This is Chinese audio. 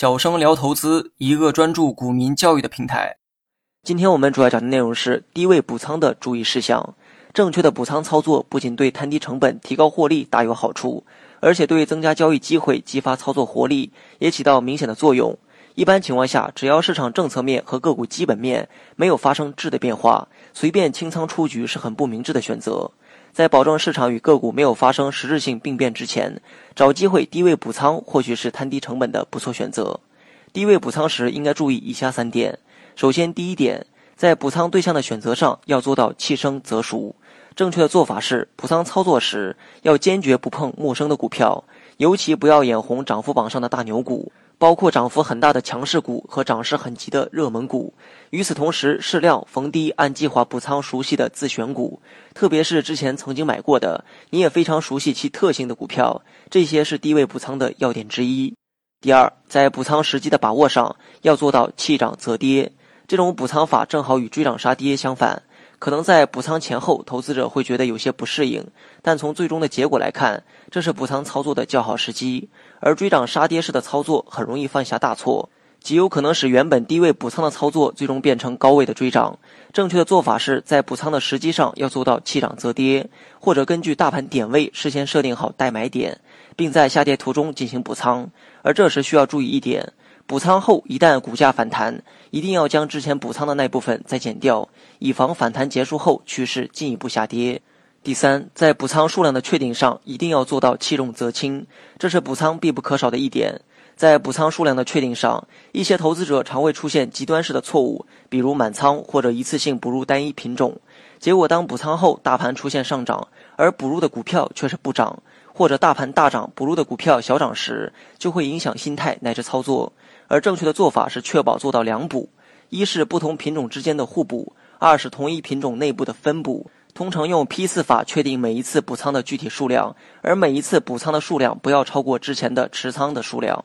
小生聊投资，一个专注股民教育的平台。今天我们主要讲的内容是低位补仓的注意事项。正确的补仓操作不仅对摊低成本、提高获利大有好处，而且对增加交易机会、激发操作活力也起到明显的作用。一般情况下，只要市场政策面和个股基本面没有发生质的变化，随便清仓出局是很不明智的选择。在保证市场与个股没有发生实质性病变之前，找机会低位补仓或许是摊低成本的不错选择。低位补仓时应该注意以下三点：首先，第一点，在补仓对象的选择上要做到弃生择熟。正确的做法是，补仓操作时要坚决不碰陌生的股票，尤其不要眼红涨幅榜上的大牛股。包括涨幅很大的强势股和涨势很急的热门股。与此同时，适量逢低按计划补仓熟悉的自选股，特别是之前曾经买过的，你也非常熟悉其特性的股票，这些是低位补仓的要点之一。第二，在补仓时机的把握上，要做到弃涨择跌。这种补仓法正好与追涨杀跌相反。可能在补仓前后，投资者会觉得有些不适应，但从最终的结果来看，这是补仓操作的较好时机。而追涨杀跌式的操作很容易犯下大错，极有可能使原本低位补仓的操作最终变成高位的追涨。正确的做法是在补仓的时机上要做到弃涨择跌，或者根据大盘点位事先设定好待买点，并在下跌途中进行补仓。而这时需要注意一点。补仓后，一旦股价反弹，一定要将之前补仓的那部分再减掉，以防反弹结束后趋势进一步下跌。第三，在补仓数量的确定上，一定要做到弃重则轻，这是补仓必不可少的一点。在补仓数量的确定上，一些投资者常会出现极端式的错误，比如满仓或者一次性补入单一品种，结果当补仓后大盘出现上涨，而补入的股票却是不涨，或者大盘大涨，补入的股票小涨时，就会影响心态乃至操作。而正确的做法是确保做到两补：一是不同品种之间的互补；二是同一品种内部的分补。通常用批次法确定每一次补仓的具体数量，而每一次补仓的数量不要超过之前的持仓的数量。